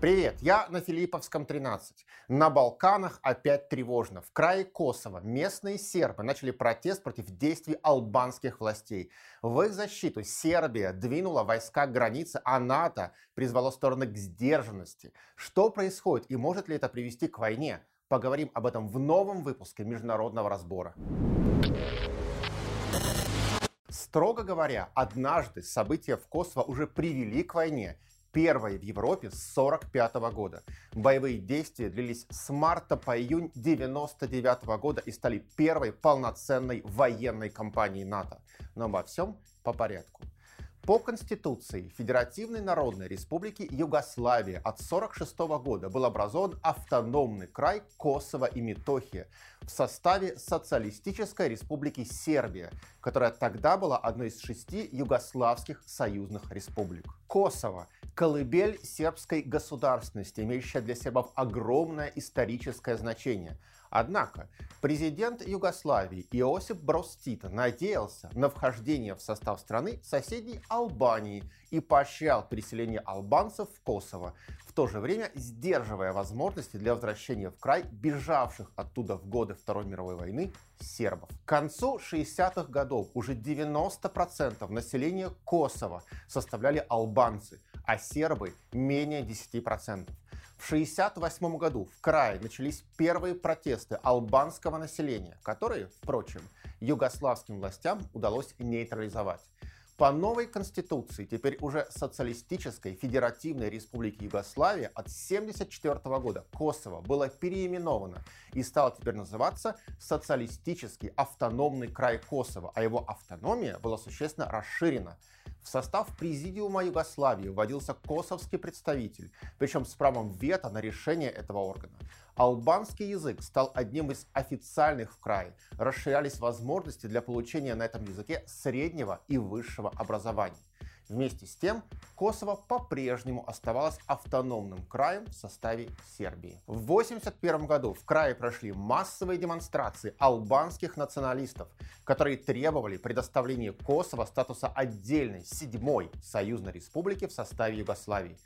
Привет, я на Филипповском 13. На Балканах опять тревожно. В крае Косово местные сербы начали протест против действий албанских властей. В их защиту Сербия двинула войска к границе, а НАТО призвало стороны к сдержанности. Что происходит и может ли это привести к войне? Поговорим об этом в новом выпуске международного разбора. Строго говоря, однажды события в Косово уже привели к войне, первой в Европе с 1945 года. Боевые действия длились с марта по июнь 1999 года и стали первой полноценной военной кампанией НАТО. Но обо всем по порядку. По Конституции Федеративной Народной Республики Югославия от 1946 года был образован автономный край Косово и Метохия в составе Социалистической Республики Сербия, которая тогда была одной из шести югославских союзных республик. Косово – колыбель сербской государственности, имеющая для сербов огромное историческое значение – Однако президент Югославии Иосип Брос Тита надеялся на вхождение в состав страны соседней Албании и поощрял переселение албанцев в Косово, в то же время сдерживая возможности для возвращения в край бежавших оттуда в годы Второй мировой войны сербов. К концу 60-х годов уже 90% населения Косово составляли албанцы, а сербы менее 10%. В 1968 году в крае начались первые протесты албанского населения, которые, впрочем, югославским властям удалось нейтрализовать. По новой конституции, теперь уже социалистической федеративной республики Югославия от 1974 года Косово было переименовано и стало теперь называться Социалистический автономный край Косово, а его автономия была существенно расширена – в состав Президиума Югославии вводился косовский представитель, причем с правом вето на решение этого органа. Албанский язык стал одним из официальных в крае. Расширялись возможности для получения на этом языке среднего и высшего образования. Вместе с тем, Косово по-прежнему оставалось автономным краем в составе Сербии. В 1981 году в крае прошли массовые демонстрации албанских националистов, которые требовали предоставления Косово статуса отдельной седьмой союзной республики в составе Югославии.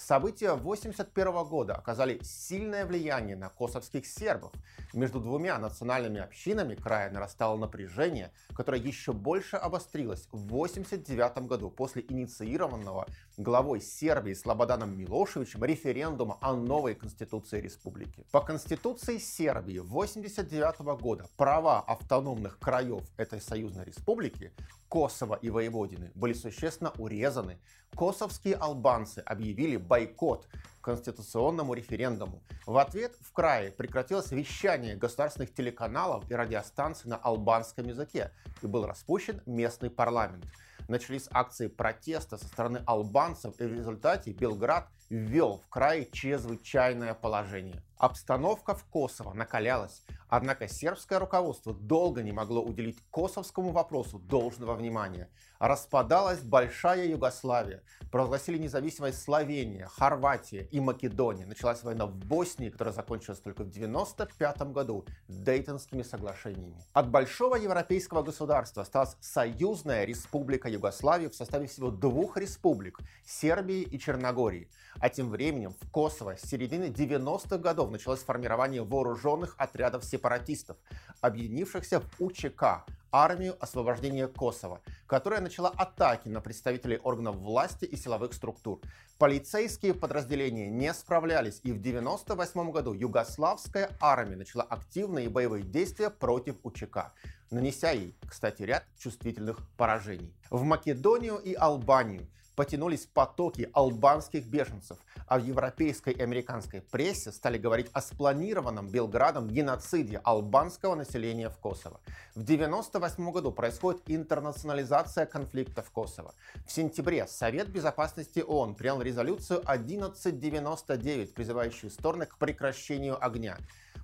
События 1981 года оказали сильное влияние на косовских сербов. Между двумя национальными общинами края нарастало напряжение, которое еще больше обострилось в 1989 году после инициированного главой Сербии Слободаном Милошевичем референдума о новой конституции республики. По конституции Сербии 1989 года права автономных краев этой союзной республики Косово и Воеводины были существенно урезаны. Косовские албанцы объявили бойкот конституционному референдуму. В ответ в крае прекратилось вещание государственных телеканалов и радиостанций на албанском языке и был распущен местный парламент. Начались акции протеста со стороны албанцев и в результате Белград ввел в крае чрезвычайное положение. Обстановка в Косово накалялась, однако сербское руководство долго не могло уделить косовскому вопросу должного внимания. Распадалась Большая Югославия, провозгласили независимость Словения, Хорватия и Македония. Началась война в Боснии, которая закончилась только в 1995 году Дейтонскими соглашениями. От большого европейского государства осталась союзная республика Югославии в составе всего двух республик – Сербии и Черногории. А тем временем в Косово с середины 90-х годов началось формирование вооруженных отрядов сепаратистов, объединившихся в УЧК армию освобождения Косово, которая начала атаки на представителей органов власти и силовых структур. Полицейские подразделения не справлялись, и в 1998 году югославская армия начала активные боевые действия против УЧК, нанеся ей, кстати, ряд чувствительных поражений. В Македонию и Албанию потянулись потоки албанских беженцев, а в европейской и американской прессе стали говорить о спланированном Белградом геноциде албанского населения в Косово. В 1998 году происходит интернационализация конфликта в Косово. В сентябре Совет Безопасности ООН принял резолюцию 1199, призывающую стороны к прекращению огня.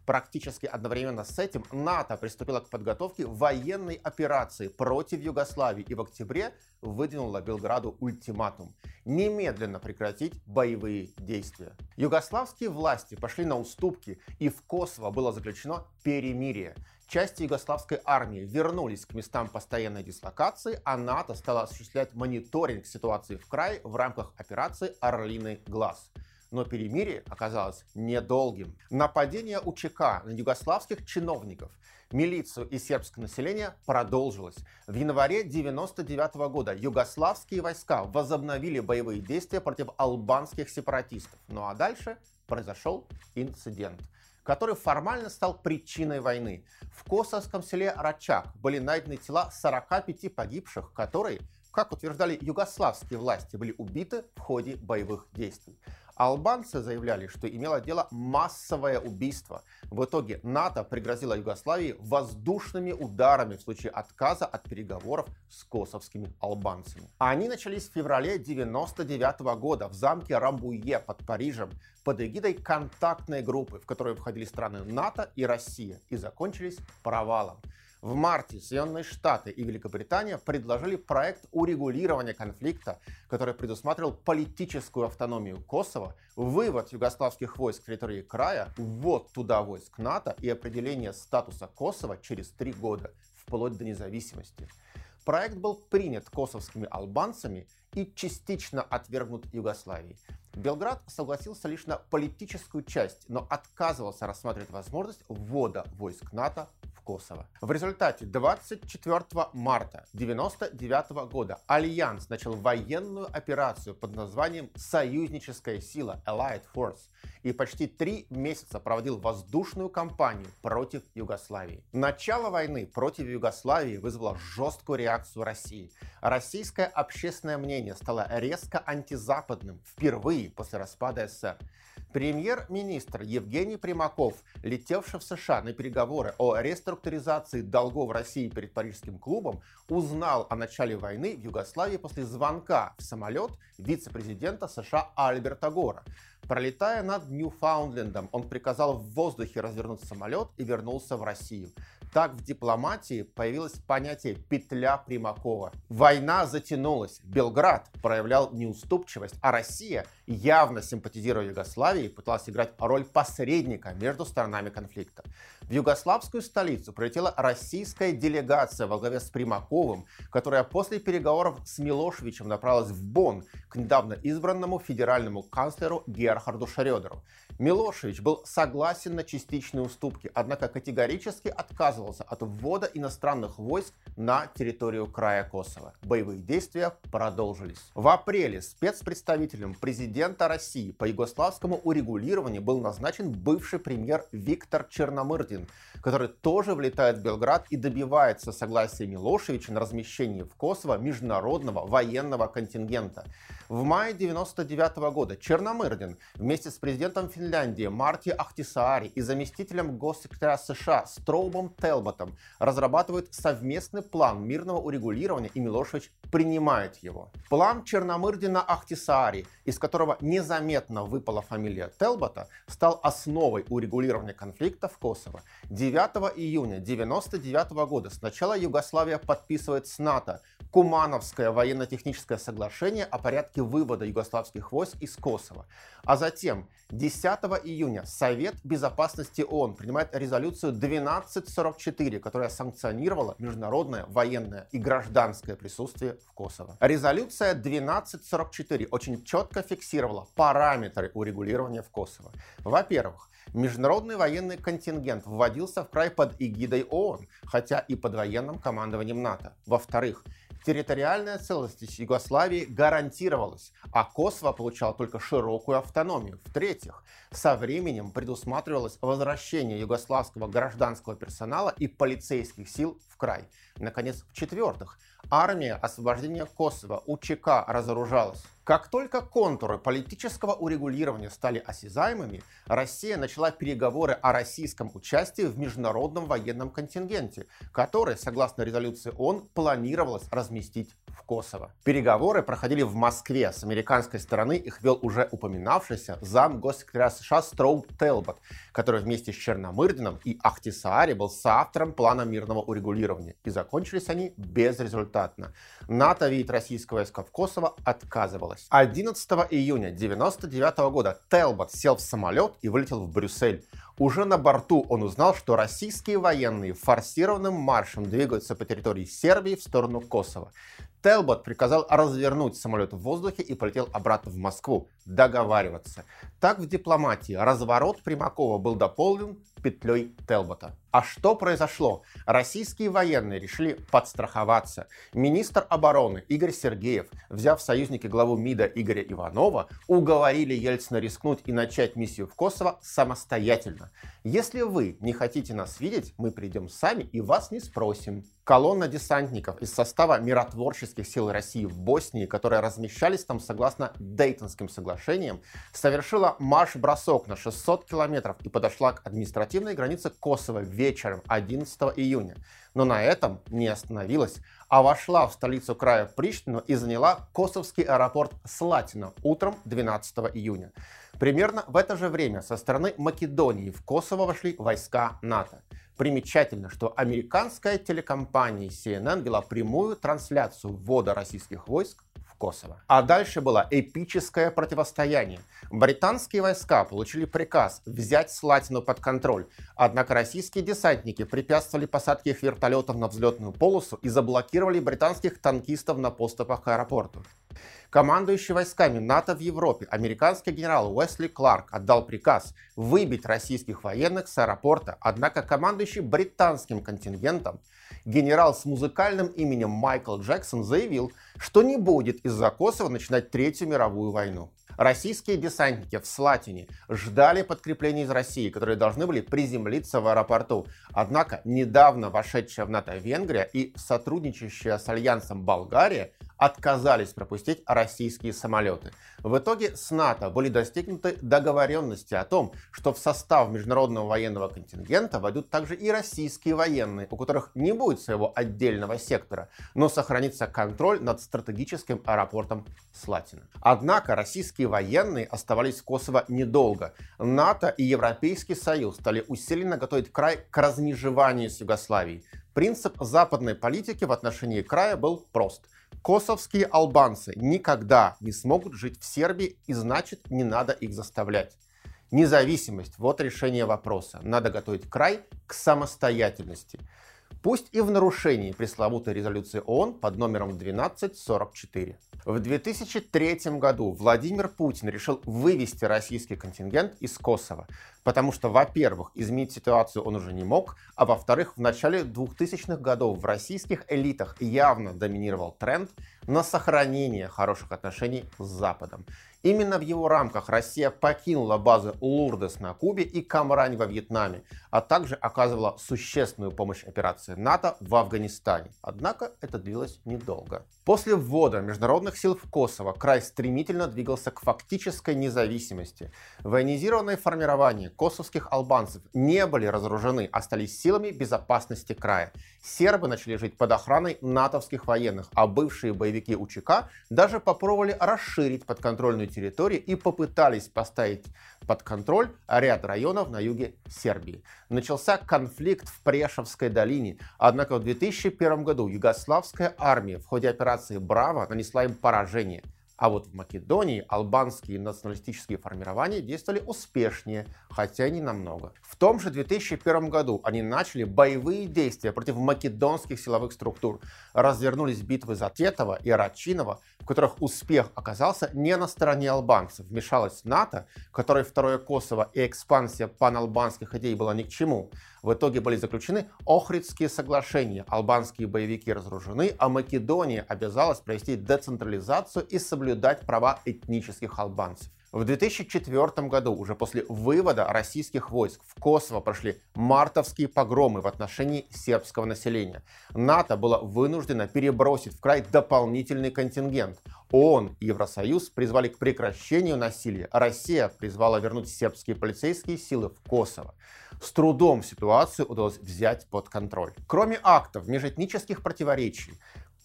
Практически одновременно с этим НАТО приступило к подготовке военной операции против Югославии и в октябре выдвинула Белграду ультиматум – немедленно прекратить боевые действия. Югославские власти пошли на уступки, и в Косово было заключено перемирие. Части югославской армии вернулись к местам постоянной дислокации, а НАТО стало осуществлять мониторинг ситуации в крае в рамках операции «Орлиный глаз». Но перемирие оказалось недолгим. Нападение УЧК на югославских чиновников, милицию и сербское население продолжилось. В январе 1999 года югославские войска возобновили боевые действия против албанских сепаратистов. Ну а дальше произошел инцидент который формально стал причиной войны. В косовском селе Рачак были найдены тела 45 погибших, которые, как утверждали югославские власти, были убиты в ходе боевых действий. Албанцы заявляли, что имело дело массовое убийство. В итоге НАТО пригрозило Югославии воздушными ударами в случае отказа от переговоров с косовскими албанцами. Они начались в феврале 1999 года в замке Рамбуе под Парижем под эгидой контактной группы, в которую входили страны НАТО и Россия, и закончились провалом. В марте Соединенные Штаты и Великобритания предложили проект урегулирования конфликта, который предусматривал политическую автономию Косово, вывод югославских войск с территории края, ввод туда войск НАТО и определение статуса Косово через три года, вплоть до независимости. Проект был принят косовскими албанцами и частично отвергнут Югославией. Белград согласился лишь на политическую часть, но отказывался рассматривать возможность ввода войск НАТО Косово. В результате 24 марта 1999 года Альянс начал военную операцию под названием «Союзническая сила» Allied Force и почти три месяца проводил воздушную кампанию против Югославии. Начало войны против Югославии вызвало жесткую реакцию России. Российское общественное мнение стало резко антизападным впервые после распада СССР. Премьер-министр Евгений Примаков, летевший в США на переговоры о реструктуризации долгов России перед Парижским клубом, узнал о начале войны в Югославии после звонка в самолет вице-президента США Альберта Гора. Пролетая над Ньюфаундлендом, он приказал в воздухе развернуть самолет и вернулся в Россию. Так в дипломатии появилось понятие «петля Примакова». Война затянулась, Белград проявлял неуступчивость, а Россия, явно симпатизируя Югославии, пыталась играть роль посредника между сторонами конфликта. В югославскую столицу прилетела российская делегация во главе с Примаковым, которая после переговоров с Милошевичем направилась в Бонн к недавно избранному федеральному канцлеру Герхарду Шредеру. Милошевич был согласен на частичные уступки, однако категорически отказывался от ввода иностранных войск на территорию края Косово. Боевые действия продолжились. В апреле спецпредставителем президента России по югославскому урегулированию был назначен бывший премьер Виктор Черномырдин, который тоже влетает в Белград и добивается согласия Милошевича на размещение в Косово международного военного контингента. В мае 1999 года Черномырдин вместе с президентом Финляндии Марти Ахтисаари и заместителем госсекретаря США Строубом Телботом разрабатывают совместный план мирного урегулирования, и Милошевич принимает его. План Черномырдина Ахтисаари, из которого незаметно выпала фамилия Телбота, стал основой урегулирования конфликта в Косово. 9 июня 1999 года сначала Югославия подписывает с НАТО Кумановское военно-техническое соглашение о порядке вывода югославских войск из Косово. А затем 10 июня Совет Безопасности ООН принимает резолюцию 1244, которая санкционировала международное военное и гражданское присутствие в Косово. Резолюция 1244 очень четко фиксировала параметры урегулирования в Косово. Во-первых, Международный военный контингент вводился в край под эгидой ООН, хотя и под военным командованием НАТО. Во-вторых, территориальная целостность Югославии гарантировалась, а Косово получало только широкую автономию. В-третьих, со временем предусматривалось возвращение югославского гражданского персонала и полицейских сил в край. Наконец, в-четвертых, армия освобождения Косово УЧК разоружалась. Как только контуры политического урегулирования стали осязаемыми, Россия начала переговоры о российском участии в международном военном контингенте, который, согласно резолюции ООН, планировалось разместить в Косово. Переговоры проходили в Москве. С американской стороны их вел уже упоминавшийся зам госсекретаря США Строуп Телбот, который вместе с Черномырдином и Ахтисаари был соавтором плана мирного урегулирования. И закончились они безрезультатно. НАТО видеть российское войска в Косово отказывалось. 11 июня 1999 года Телбот сел в самолет и вылетел в Брюссель. Уже на борту он узнал, что российские военные форсированным маршем двигаются по территории Сербии в сторону Косово. Телбот приказал развернуть самолет в воздухе и полетел обратно в Москву договариваться. Так в дипломатии разворот Примакова был дополнен петлей Телбота. А что произошло? Российские военные решили подстраховаться. Министр обороны Игорь Сергеев, взяв в союзники главу МИДа Игоря Иванова, уговорили Ельцина рискнуть и начать миссию в Косово самостоятельно. Если вы не хотите нас видеть, мы придем сами и вас не спросим. Колонна десантников из состава миротворческих сил России в Боснии, которые размещались там согласно Дейтонским соглашениям, совершила марш-бросок на 600 километров и подошла к административной границе Косово вечером 11 июня. Но на этом не остановилась, а вошла в столицу края Приштину и заняла косовский аэропорт Слатина утром 12 июня. Примерно в это же время со стороны Македонии в Косово вошли войска НАТО. Примечательно, что американская телекомпания CNN вела прямую трансляцию ввода российских войск Косово. А дальше было эпическое противостояние. Британские войска получили приказ взять Слатину под контроль, однако российские десантники препятствовали посадке их вертолетов на взлетную полосу и заблокировали британских танкистов на поступах к аэропорту. Командующий войсками НАТО в Европе, американский генерал Уэсли Кларк отдал приказ выбить российских военных с аэропорта, однако командующий британским контингентом генерал с музыкальным именем Майкл Джексон заявил, что не будет из-за Косово начинать Третью мировую войну. Российские десантники в Слатине ждали подкреплений из России, которые должны были приземлиться в аэропорту. Однако недавно вошедшая в НАТО Венгрия и сотрудничающая с Альянсом Болгария отказались пропустить российские самолеты. В итоге с НАТО были достигнуты договоренности о том, что в состав международного военного контингента войдут также и российские военные, у которых не будет своего отдельного сектора, но сохранится контроль над стратегическим аэропортом Слатина. Однако российские военные оставались в Косово недолго. НАТО и Европейский Союз стали усиленно готовить край к размежеванию с Югославией. Принцип западной политики в отношении края был прост – Косовские албанцы никогда не смогут жить в Сербии, и значит не надо их заставлять. Независимость – вот решение вопроса. Надо готовить край к самостоятельности. Пусть и в нарушении пресловутой резолюции ООН под номером 1244. В 2003 году Владимир Путин решил вывести российский контингент из Косово, потому что, во-первых, изменить ситуацию он уже не мог, а во-вторых, в начале 2000-х годов в российских элитах явно доминировал тренд на сохранение хороших отношений с Западом. Именно в его рамках Россия покинула базы Лурдес на Кубе и Камрань во Вьетнаме, а также оказывала существенную помощь операции НАТО в Афганистане. Однако это длилось недолго. После ввода международных сил в Косово край стремительно двигался к фактической независимости. Военизированные формирования косовских албанцев не были разоружены, а стали силами безопасности края. Сербы начали жить под охраной натовских военных, а бывшие боевики УЧК даже попробовали расширить подконтрольную территорию и попытались поставить под контроль ряд районов на юге Сербии. Начался конфликт в Прешевской долине, однако в 2001 году югославская армия в ходе операции «Браво» нанесла им поражение – а вот в Македонии албанские националистические формирования действовали успешнее, хотя и не намного. В том же 2001 году они начали боевые действия против македонских силовых структур. Развернулись битвы за Тетово и Рачинова, в которых успех оказался не на стороне албанцев. Вмешалась НАТО, которой второе Косово и экспансия паналбанских идей была ни к чему. В итоге были заключены Охридские соглашения. Албанские боевики разоружены, а Македония обязалась провести децентрализацию и соблюдать права этнических албанцев. В 2004 году, уже после вывода российских войск в Косово прошли мартовские погромы в отношении сербского населения. НАТО было вынуждено перебросить в край дополнительный контингент. ООН и Евросоюз призвали к прекращению насилия. Россия призвала вернуть сербские полицейские силы в Косово. С трудом ситуацию удалось взять под контроль. Кроме актов межэтнических противоречий,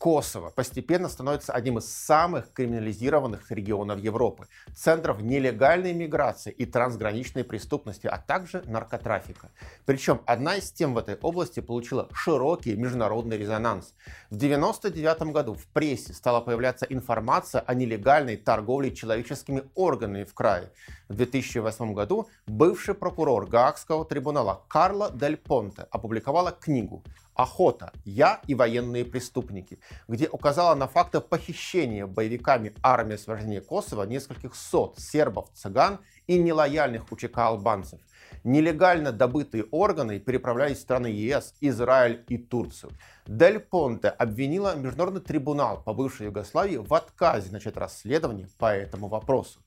Косово постепенно становится одним из самых криминализированных регионов Европы, центров нелегальной миграции и трансграничной преступности, а также наркотрафика. Причем одна из тем в этой области получила широкий международный резонанс. В 1999 году в прессе стала появляться информация о нелегальной торговле человеческими органами в крае. В 2008 году бывший прокурор Гаагского трибунала Карло Дель Понте опубликовала книгу «Охота. Я и военные преступники», где указала на факты похищения боевиками армии освобождения Косово нескольких сот сербов, цыган и нелояльных УЧК албанцев. Нелегально добытые органы переправлялись в страны ЕС, Израиль и Турцию. Дель Понте обвинила Международный трибунал по бывшей Югославии в отказе начать расследование по этому вопросу.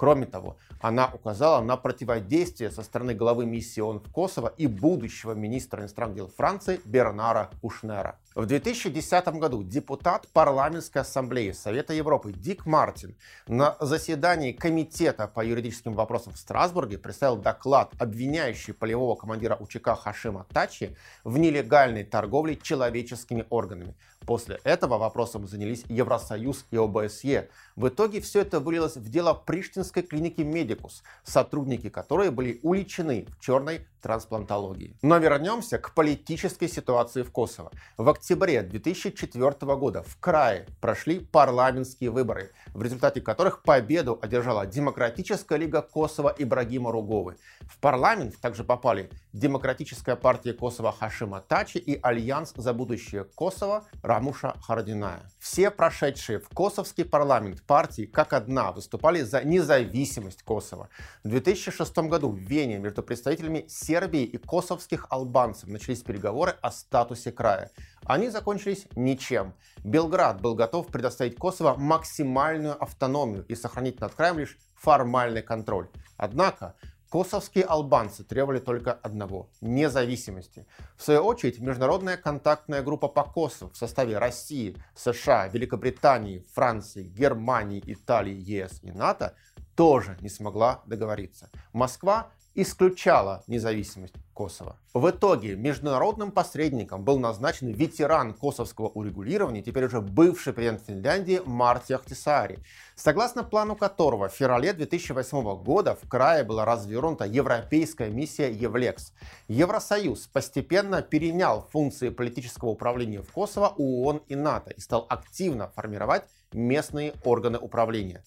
Кроме того, она указала на противодействие со стороны главы миссии ООН в Косово и будущего министра иностранных дел Франции Бернара Кушнера. В 2010 году депутат парламентской ассамблеи Совета Европы Дик Мартин на заседании Комитета по юридическим вопросам в Страсбурге представил доклад, обвиняющий полевого командира УЧК Хашима Тачи в нелегальной торговле человеческими органами. После этого вопросом занялись Евросоюз и ОБСЕ. В итоге все это вылилось в дело Приштинской клиники Медикус, сотрудники которой были уличены в черной трансплантологии. Но вернемся к политической ситуации в Косово. В октябре 2004 года в крае прошли парламентские выборы, в результате которых победу одержала Демократическая лига Косово Ибрагима Руговы. В парламент также попали Демократическая партия Косово Хашима Тачи и Альянс за будущее Косово Рамуша Харадиная. Все прошедшие в косовский парламент партии как одна выступали за независимость Косово. В 2006 году в Вене между представителями Сербии и косовских албанцев начались переговоры о статусе края. Они закончились ничем. Белград был готов предоставить Косово максимальную автономию и сохранить над краем лишь формальный контроль. Однако Косовские албанцы требовали только одного – независимости. В свою очередь, международная контактная группа по Косово в составе России, США, Великобритании, Франции, Германии, Италии, ЕС и НАТО тоже не смогла договориться. Москва исключала независимость Косово. В итоге международным посредником был назначен ветеран косовского урегулирования, теперь уже бывший президент Финляндии Марти Ахтисари, согласно плану которого в феврале 2008 года в крае была развернута европейская миссия Евлекс. Евросоюз постепенно перенял функции политического управления в Косово у ООН и НАТО и стал активно формировать местные органы управления.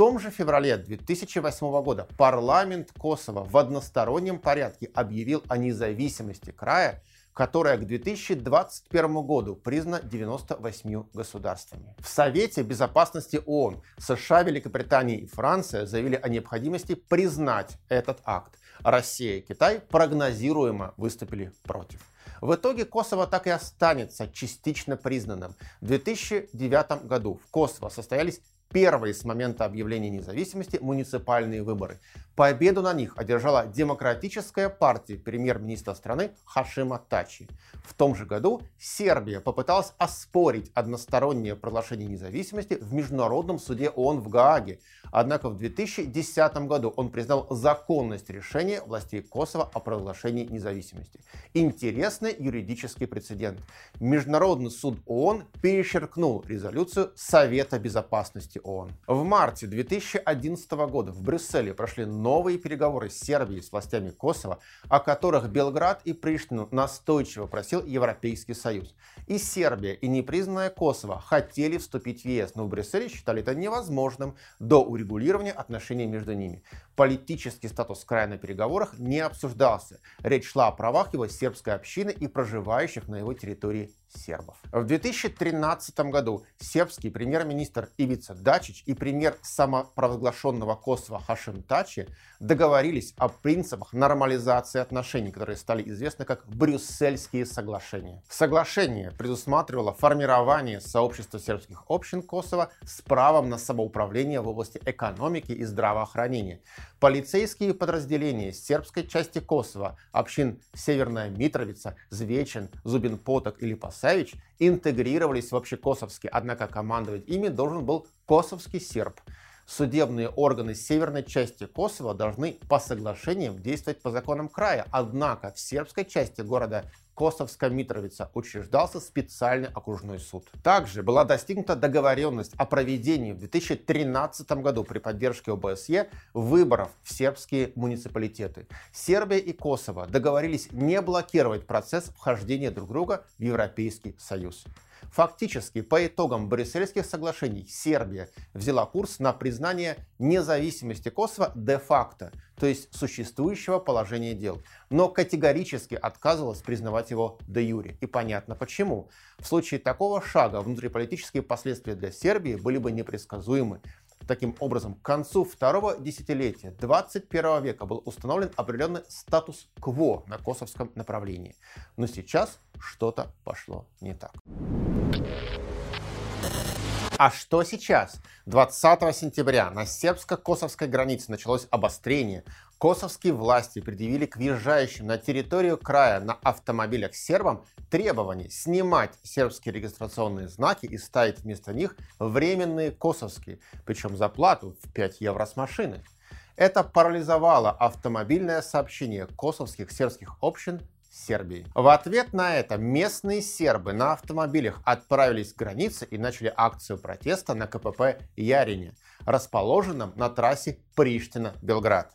Том же феврале 2008 года парламент Косово в одностороннем порядке объявил о независимости края, которая к 2021 году признана 98 государствами. В Совете Безопасности ООН США, Великобритания и Франция заявили о необходимости признать этот акт. Россия и Китай прогнозируемо выступили против. В итоге Косово так и останется частично признанным. В 2009 году в Косово состоялись первые с момента объявления независимости муниципальные выборы. Победу на них одержала демократическая партия премьер-министра страны Хашима Тачи. В том же году Сербия попыталась оспорить одностороннее проглашение независимости в Международном суде ООН в Гааге. Однако в 2010 году он признал законность решения властей Косово о проглашении независимости. Интересный юридический прецедент. Международный суд ООН перечеркнул резолюцию Совета Безопасности ООН. В марте 2011 года в Брюсселе прошли новые переговоры с Сербией с властями Косово, о которых Белград и Приштину настойчиво просил Европейский Союз. И Сербия, и непризнанная Косово хотели вступить в ЕС, но в Брюсселе считали это невозможным до урегулирования отношений между ними. Политический статус края на переговорах не обсуждался. Речь шла о правах его сербской общины и проживающих на его территории сербов. В 2013 году сербский премьер-министр Ивица Дачич и премьер самопровозглашенного Косово Хашим Тачи договорились о принципах нормализации отношений, которые стали известны как Брюссельские соглашения. Соглашение предусматривало формирование сообщества сербских общин Косово с правом на самоуправление в области экономики и здравоохранения. Полицейские подразделения сербской части Косово, общин Северная Митровица, Звечин, Зубин Поток или Пасавич интегрировались в общекосовские, однако командовать ими должен был косовский серб. Судебные органы северной части Косово должны по соглашениям действовать по законам края, однако в сербской части города Косовская Митровица учреждался специальный окружной суд. Также была достигнута договоренность о проведении в 2013 году при поддержке ОБСЕ выборов в сербские муниципалитеты. Сербия и Косово договорились не блокировать процесс вхождения друг друга в Европейский Союз. Фактически, по итогам Брюссельских соглашений Сербия взяла курс на признание независимости Косово де-факто, то есть существующего положения дел, но категорически отказывалась признавать его де-юре. И понятно почему. В случае такого шага внутриполитические последствия для Сербии были бы непредсказуемы. Таким образом, к концу второго десятилетия 21 века был установлен определенный статус-кво на косовском направлении. Но сейчас что-то пошло не так. А что сейчас? 20 сентября на сербско-косовской границе началось обострение. Косовские власти предъявили к въезжающим на территорию края на автомобилях сербам требование снимать сербские регистрационные знаки и ставить вместо них временные косовские, причем за плату в 5 евро с машины. Это парализовало автомобильное сообщение косовских сербских общин Сербии. В ответ на это местные сербы на автомобилях отправились к границе и начали акцию протеста на КПП Ярине, расположенном на трассе Приштина-Белград.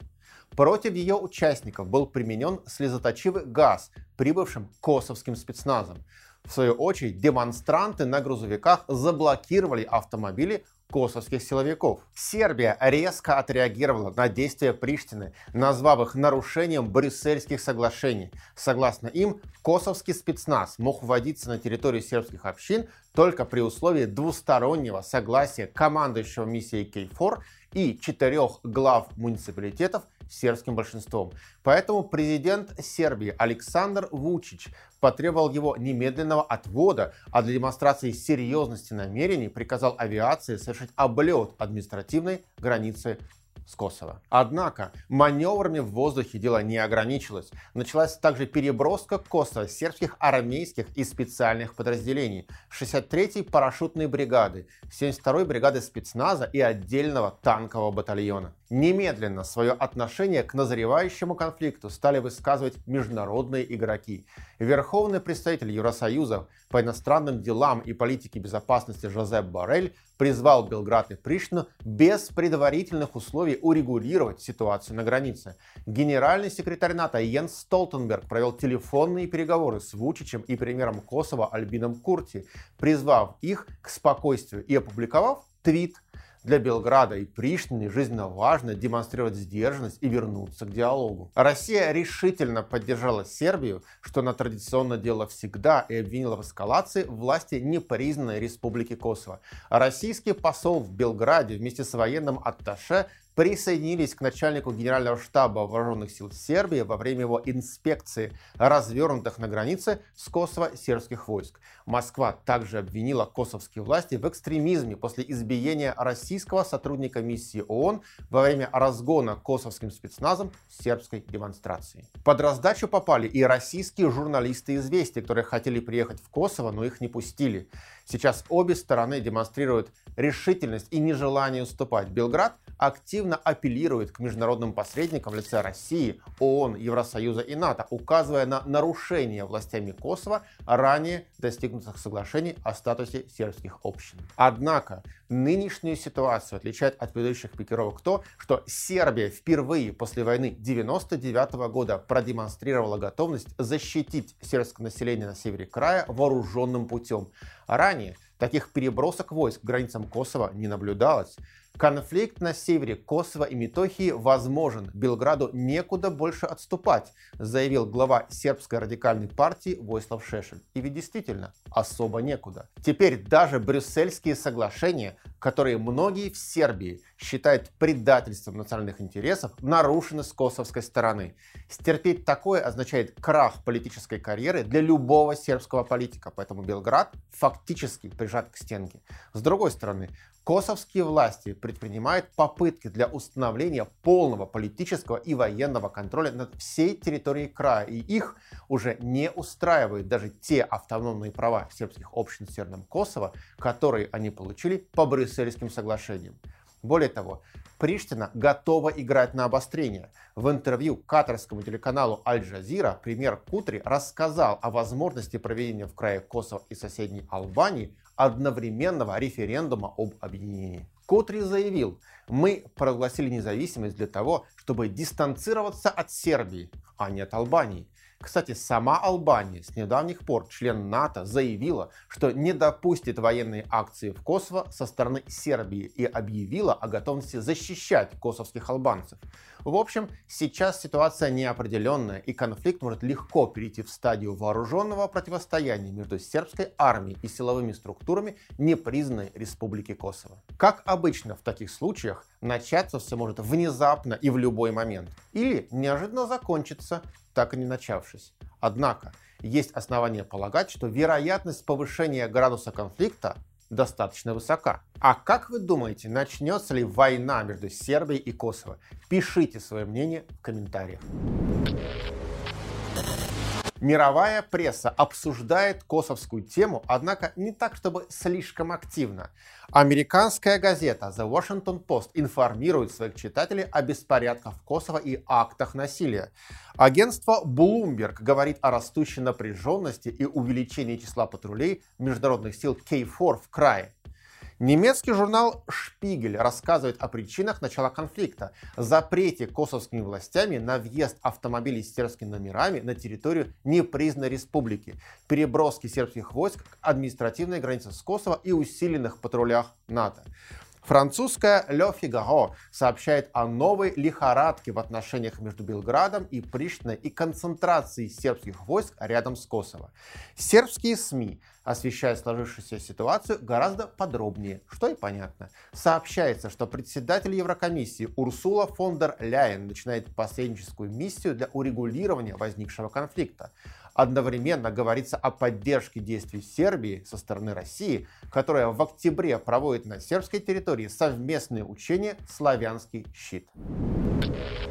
Против ее участников был применен слезоточивый газ, прибывшим косовским спецназом. В свою очередь, демонстранты на грузовиках заблокировали автомобили косовских силовиков. Сербия резко отреагировала на действия Приштины, назвав их нарушением брюссельских соглашений. Согласно им, косовский спецназ мог вводиться на территорию сербских общин только при условии двустороннего согласия командующего миссией Кейфор и четырех глав муниципалитетов сербским большинством. Поэтому президент Сербии Александр Вучич потребовал его немедленного отвода, а для демонстрации серьезности намерений приказал авиации совершить облет административной границы с Косово. Однако маневрами в воздухе дело не ограничилось. Началась также переброска Косово сербских армейских и специальных подразделений 63-й парашютной бригады, 72-й бригады спецназа и отдельного танкового батальона. Немедленно свое отношение к назревающему конфликту стали высказывать международные игроки. Верховный представитель Евросоюза по иностранным делам и политике безопасности Жозеп Барель призвал Белград и Пришну без предварительных условий урегулировать ситуацию на границе. Генеральный секретарь НАТО Йенс Столтенберг провел телефонные переговоры с Вучичем и премьером Косово Альбином Курти, призвав их к спокойствию и опубликовав твит для Белграда и Приштины жизненно важно демонстрировать сдержанность и вернуться к диалогу. Россия решительно поддержала Сербию, что она традиционно делала всегда, и обвинила в эскалации власти непризнанной Республики Косово. Российский посол в Белграде вместе с военным атташе присоединились к начальнику Генерального штаба Вооруженных сил Сербии во время его инспекции развернутых на границе с Косово сербских войск. Москва также обвинила косовские власти в экстремизме после избиения российского сотрудника миссии ООН во время разгона косовским спецназом сербской демонстрации. Под раздачу попали и российские журналисты «Известия», которые хотели приехать в Косово, но их не пустили. Сейчас обе стороны демонстрируют решительность и нежелание уступать. Белград активно апеллирует к международным посредникам в лице России, ООН, Евросоюза и НАТО, указывая на нарушение властями Косово ранее достигнутых соглашений о статусе сербских общин. Однако нынешнюю ситуацию отличает от предыдущих пикировок то, что Сербия впервые после войны 1999 года продемонстрировала готовность защитить сербское население на севере края вооруженным путем. Ранее таких перебросок войск к границам Косово не наблюдалось. Конфликт на севере Косово и Метохии возможен. Белграду некуда больше отступать, заявил глава сербской радикальной партии Войслав Шешель. И ведь действительно, особо некуда. Теперь даже брюссельские соглашения, которые многие в Сербии считают предательством национальных интересов, нарушены с косовской стороны. Стерпеть такое означает крах политической карьеры для любого сербского политика, поэтому Белград фактически прижат к стенке. С другой стороны, Косовские власти предпринимают попытки для установления полного политического и военного контроля над всей территорией края, и их уже не устраивают даже те автономные права сербских общин в Северном Косово, которые они получили по Брюссельским соглашениям. Более того, Приштина готова играть на обострение. В интервью катарскому телеканалу Аль-Джазира премьер Кутри рассказал о возможности проведения в крае Косово и соседней Албании одновременного референдума об объединении. Кутри заявил, мы прогласили независимость для того, чтобы дистанцироваться от Сербии, а не от Албании. Кстати, сама Албания с недавних пор, член НАТО, заявила, что не допустит военные акции в Косово со стороны Сербии и объявила о готовности защищать косовских албанцев. В общем, сейчас ситуация неопределенная и конфликт может легко перейти в стадию вооруженного противостояния между сербской армией и силовыми структурами непризнанной Республики Косово. Как обычно в таких случаях, начаться все может внезапно и в любой момент. Или неожиданно закончиться, так и не начавшись. Однако, есть основания полагать, что вероятность повышения градуса конфликта достаточно высока. А как вы думаете, начнется ли война между Сербией и Косово? Пишите свое мнение в комментариях. Мировая пресса обсуждает косовскую тему, однако не так, чтобы слишком активно. Американская газета The Washington Post информирует своих читателей о беспорядках в Косово и актах насилия. Агентство Bloomberg говорит о растущей напряженности и увеличении числа патрулей международных сил K4 в крае. Немецкий журнал «Шпигель» рассказывает о причинах начала конфликта, запрете косовскими властями на въезд автомобилей с сербскими номерами на территорию непризнанной республики, переброске сербских войск к административной границе с Косово и усиленных патрулях НАТО. Французская Le Figaro сообщает о новой лихорадке в отношениях между Белградом и Приштиной и концентрации сербских войск рядом с Косово. Сербские СМИ освещая сложившуюся ситуацию гораздо подробнее, что и понятно. Сообщается, что председатель Еврокомиссии Урсула фон дер Ляйен начинает посредническую миссию для урегулирования возникшего конфликта. Одновременно говорится о поддержке действий Сербии со стороны России, которая в октябре проводит на сербской территории совместные учения «Славянский щит».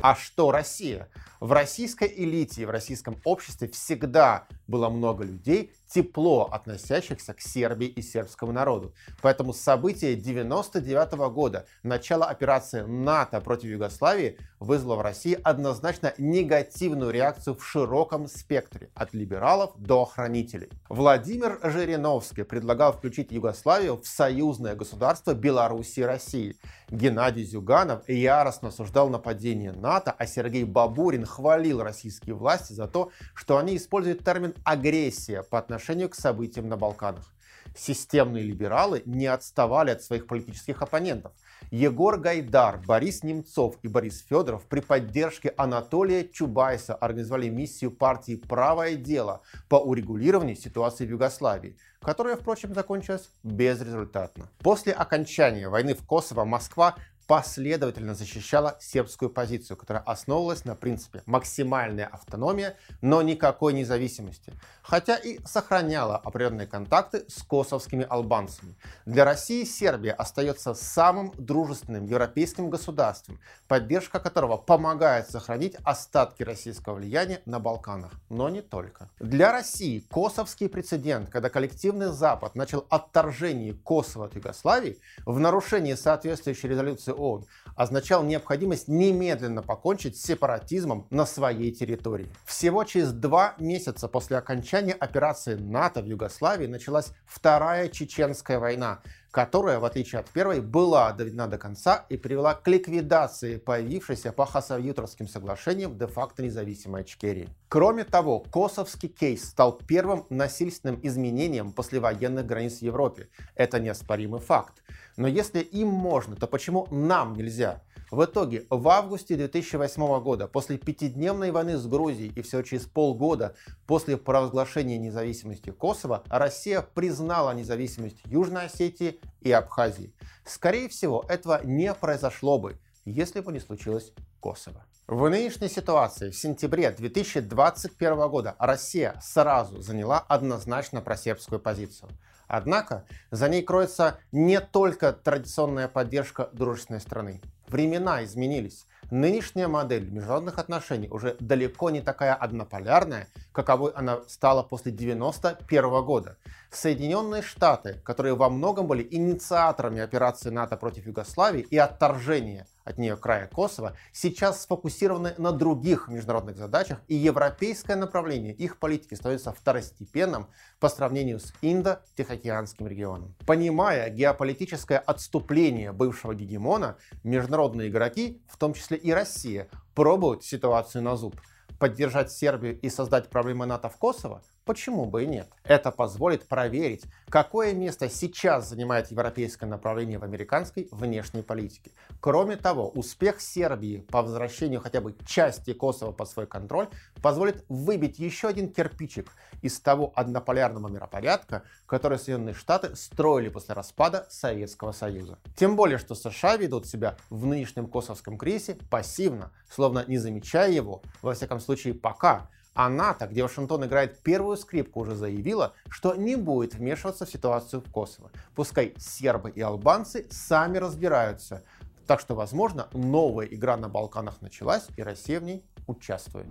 А что Россия? В российской элите и в российском обществе всегда было много людей, тепло относящихся к Сербии и сербскому народу. Поэтому события 99 года, начало операции НАТО против Югославии, вызвало в России однозначно негативную реакцию в широком спектре, от либералов до охранителей. Владимир Жириновский предлагал включить Югославию в союзное государство Беларуси и России. Геннадий Зюганов яростно осуждал нападение НАТО, а Сергей Бабурин хвалил российские власти за то, что они используют термин «агрессия» по отношению к событиям на Балканах. Системные либералы не отставали от своих политических оппонентов. Егор Гайдар, Борис Немцов и Борис Федоров при поддержке Анатолия Чубайса организовали миссию партии «Правое дело» по урегулированию ситуации в Югославии, которая, впрочем, закончилась безрезультатно. После окончания войны в Косово Москва последовательно защищала сербскую позицию, которая основывалась на принципе максимальная автономия, но никакой независимости, хотя и сохраняла определенные контакты с косовскими албанцами. Для России Сербия остается самым дружественным европейским государством, поддержка которого помогает сохранить остатки российского влияния на Балканах, но не только. Для России косовский прецедент, когда коллективный Запад начал отторжение Косово от Югославии в нарушении соответствующей резолюции ООН означал необходимость немедленно покончить с сепаратизмом на своей территории. Всего через два месяца после окончания операции НАТО в Югославии началась Вторая Чеченская война, которая, в отличие от первой, была доведена до конца и привела к ликвидации появившейся по Хасавютровским соглашениям де-факто независимой Ичкерии. Кроме того, косовский кейс стал первым насильственным изменением послевоенных границ в Европе. Это неоспоримый факт. Но если им можно, то почему нам нельзя? В итоге, в августе 2008 года, после пятидневной войны с Грузией и всего через полгода после провозглашения независимости Косово, Россия признала независимость Южной Осетии и Абхазии. Скорее всего, этого не произошло бы, если бы не случилось Косово. В нынешней ситуации в сентябре 2021 года Россия сразу заняла однозначно просербскую позицию. Однако за ней кроется не только традиционная поддержка дружественной страны. Времена изменились. Нынешняя модель международных отношений уже далеко не такая однополярная, каковой она стала после 1991 года. Соединенные Штаты, которые во многом были инициаторами операции НАТО против Югославии и отторжения от нее края Косово, сейчас сфокусированы на других международных задачах, и европейское направление их политики становится второстепенным по сравнению с Индо-Тихоокеанским регионом. Понимая геополитическое отступление бывшего гегемона, международные игроки, в том числе и Россия, пробуют ситуацию на зуб. Поддержать Сербию и создать проблемы НАТО в Косово Почему бы и нет? Это позволит проверить, какое место сейчас занимает европейское направление в американской внешней политике. Кроме того, успех Сербии по возвращению хотя бы части Косово под свой контроль позволит выбить еще один кирпичик из того однополярного миропорядка, который Соединенные Штаты строили после распада Советского Союза. Тем более, что США ведут себя в нынешнем косовском кризисе пассивно, словно не замечая его, во всяком случае пока, а НАТО, где Вашингтон играет первую скрипку, уже заявила, что не будет вмешиваться в ситуацию в Косово. Пускай сербы и албанцы сами разбираются. Так что, возможно, новая игра на Балканах началась, и Россия в ней участвует.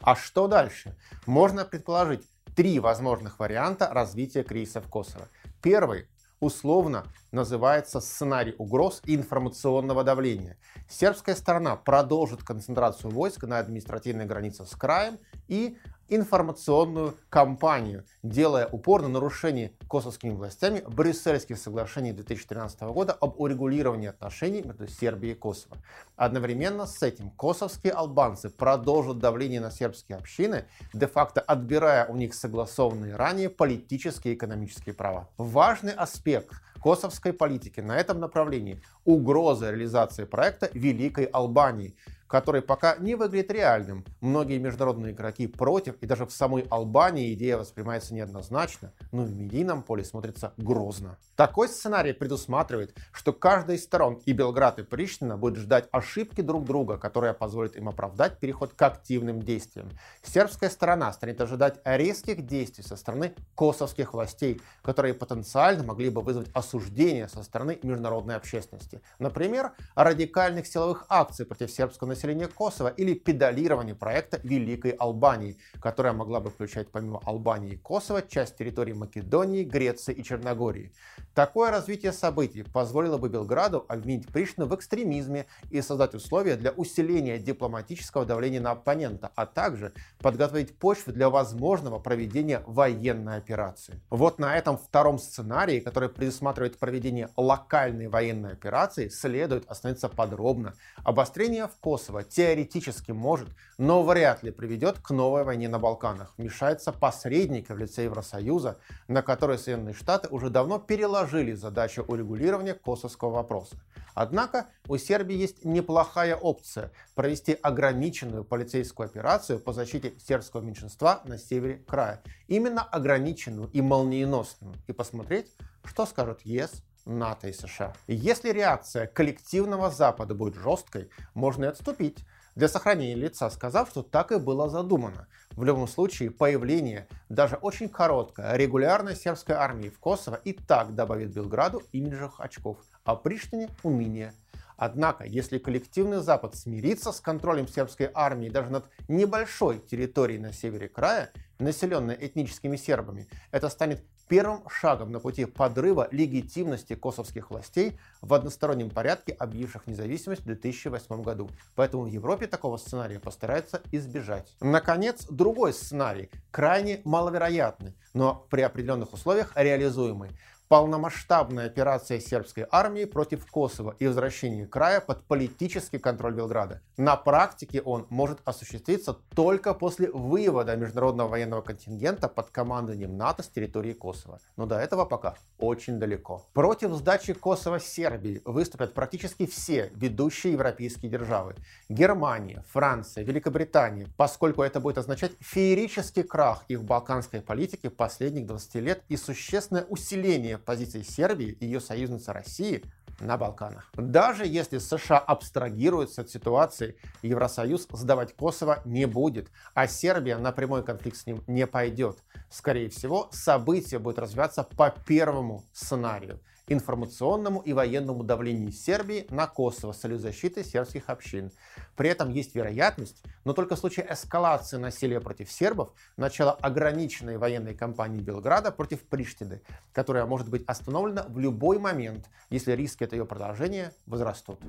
А что дальше? Можно предположить три возможных варианта развития кризиса в Косово. Первый условно называется сценарий угроз и информационного давления. Сербская сторона продолжит концентрацию войск на административной границе с краем и информационную кампанию, делая упор на нарушение косовскими властями Брюссельских соглашений 2013 года об урегулировании отношений между Сербией и Косово. Одновременно с этим косовские албанцы продолжат давление на сербские общины, де-факто отбирая у них согласованные ранее политические и экономические права. Важный аспект косовской политики на этом направлении – угроза реализации проекта Великой Албании – который пока не выглядит реальным. Многие международные игроки против, и даже в самой Албании идея воспринимается неоднозначно, но в медийном поле смотрится грозно. Такой сценарий предусматривает, что каждая из сторон, и Белград, и Приштина, будет ждать ошибки друг друга, которая позволит им оправдать переход к активным действиям. Сербская сторона станет ожидать резких действий со стороны косовских властей, которые потенциально могли бы вызвать осуждение со стороны международной общественности. Например, радикальных силовых акций против сербского населения Косово или педалирование проекта Великой Албании, которая могла бы включать помимо Албании и Косово часть территории Македонии, Греции и Черногории. Такое развитие событий позволило бы Белграду обвинить Приштину в экстремизме и создать условия для усиления дипломатического давления на оппонента, а также подготовить почву для возможного проведения военной операции. Вот на этом втором сценарии, который предусматривает проведение локальной военной операции, следует остановиться подробно. Обострение в Косово теоретически может, но вряд ли приведет к новой войне на Балканах. Вмешается посредник в лице Евросоюза, на который Соединенные Штаты уже давно переложили задачу урегулирования косовского вопроса. Однако у Сербии есть неплохая опция провести ограниченную полицейскую операцию по защите сербского меньшинства на севере края. Именно ограниченную и молниеносную. И посмотреть, что скажут ЕС, НАТО и США. Если реакция коллективного Запада будет жесткой, можно и отступить для сохранения лица, сказав, что так и было задумано. В любом случае, появление даже очень короткой регулярной сербской армии в Косово и так добавит Белграду имиджевых очков, а Приштине – уныния. Однако, если коллективный Запад смирится с контролем сербской армии даже над небольшой территорией на севере края, населенной этническими сербами, это станет первым шагом на пути подрыва легитимности косовских властей в одностороннем порядке, объявивших независимость в 2008 году. Поэтому в Европе такого сценария постараются избежать. Наконец, другой сценарий, крайне маловероятный, но при определенных условиях реализуемый полномасштабная операция сербской армии против Косово и возвращение края под политический контроль Белграда. На практике он может осуществиться только после вывода международного военного контингента под командованием НАТО с территории Косово. Но до этого пока очень далеко. Против сдачи Косово Сербии выступят практически все ведущие европейские державы. Германия, Франция, Великобритания, поскольку это будет означать феерический крах их балканской политики последних 20 лет и существенное усиление позиции Сербии и ее союзницы России на Балканах. Даже если США абстрагируются от ситуации, Евросоюз сдавать Косово не будет, а Сербия на прямой конфликт с ним не пойдет. Скорее всего, события будут развиваться по первому сценарию. Информационному и военному давлению Сербии на Косово с целью защиты сербских общин. При этом есть вероятность, но только в случае эскалации насилия против сербов, начала ограниченной военной кампании Белграда против Приштины, которая может быть остановлена в любой момент, если риски от ее продолжения возрастут.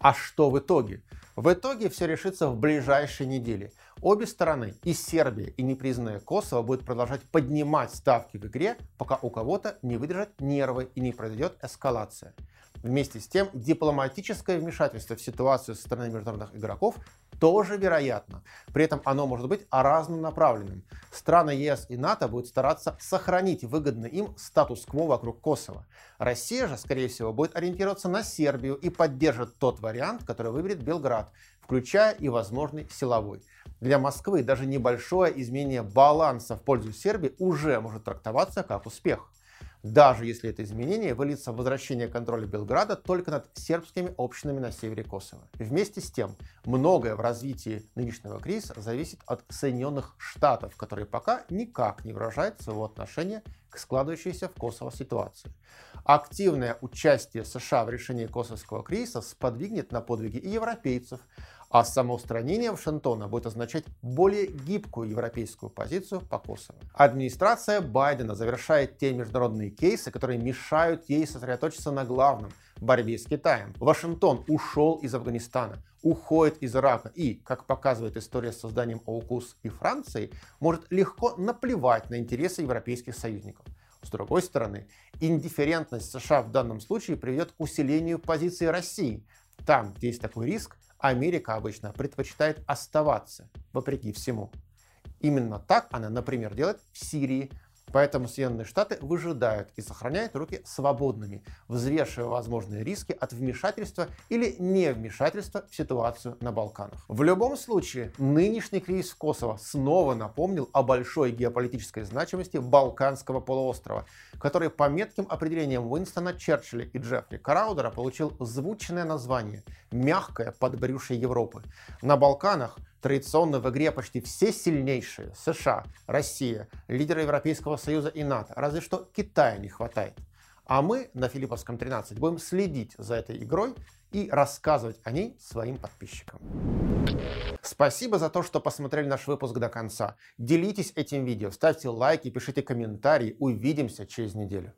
А что в итоге? В итоге все решится в ближайшие недели. Обе стороны, и Сербия, и непризнанная Косово, будут продолжать поднимать ставки в игре, пока у кого-то не выдержат нервы и не произойдет эскалация. Вместе с тем, дипломатическое вмешательство в ситуацию со стороны международных игроков тоже вероятно. При этом оно может быть разнонаправленным. Страны ЕС и НАТО будут стараться сохранить выгодный им статус-кво вокруг Косово. Россия же, скорее всего, будет ориентироваться на Сербию и поддержит тот вариант, который выберет Белград, включая и возможный силовой. Для Москвы даже небольшое изменение баланса в пользу Сербии уже может трактоваться как успех даже если это изменение выльется в возвращение контроля Белграда только над сербскими общинами на севере Косово. Вместе с тем, многое в развитии нынешнего кризиса зависит от Соединенных Штатов, которые пока никак не выражают своего отношения к складывающейся в Косово ситуации. Активное участие США в решении косовского кризиса сподвигнет на подвиги и европейцев, а самоустранение Вашингтона будет означать более гибкую европейскую позицию по Косово. Администрация Байдена завершает те международные кейсы, которые мешают ей сосредоточиться на главном – борьбе с Китаем. Вашингтон ушел из Афганистана, уходит из Ирака и, как показывает история с созданием АУКУС и Франции, может легко наплевать на интересы европейских союзников. С другой стороны, индифферентность США в данном случае приведет к усилению позиции России. Там, где есть такой риск, Америка обычно предпочитает оставаться, вопреки всему. Именно так она, например, делает в Сирии, Поэтому Соединенные Штаты выжидают и сохраняют руки свободными, взвешивая возможные риски от вмешательства или невмешательства в ситуацию на Балканах. В любом случае, нынешний кризис в Косово снова напомнил о большой геополитической значимости Балканского полуострова, который по метким определениям Уинстона Черчилля и Джеффри Краудера получил звучное название «мягкое подбрюшье Европы». На Балканах Традиционно в игре почти все сильнейшие США, Россия, лидеры Европейского Союза и НАТО. Разве что Китая не хватает. А мы на Филипповском 13 будем следить за этой игрой и рассказывать о ней своим подписчикам. Спасибо за то, что посмотрели наш выпуск до конца. Делитесь этим видео, ставьте лайки, пишите комментарии. Увидимся через неделю.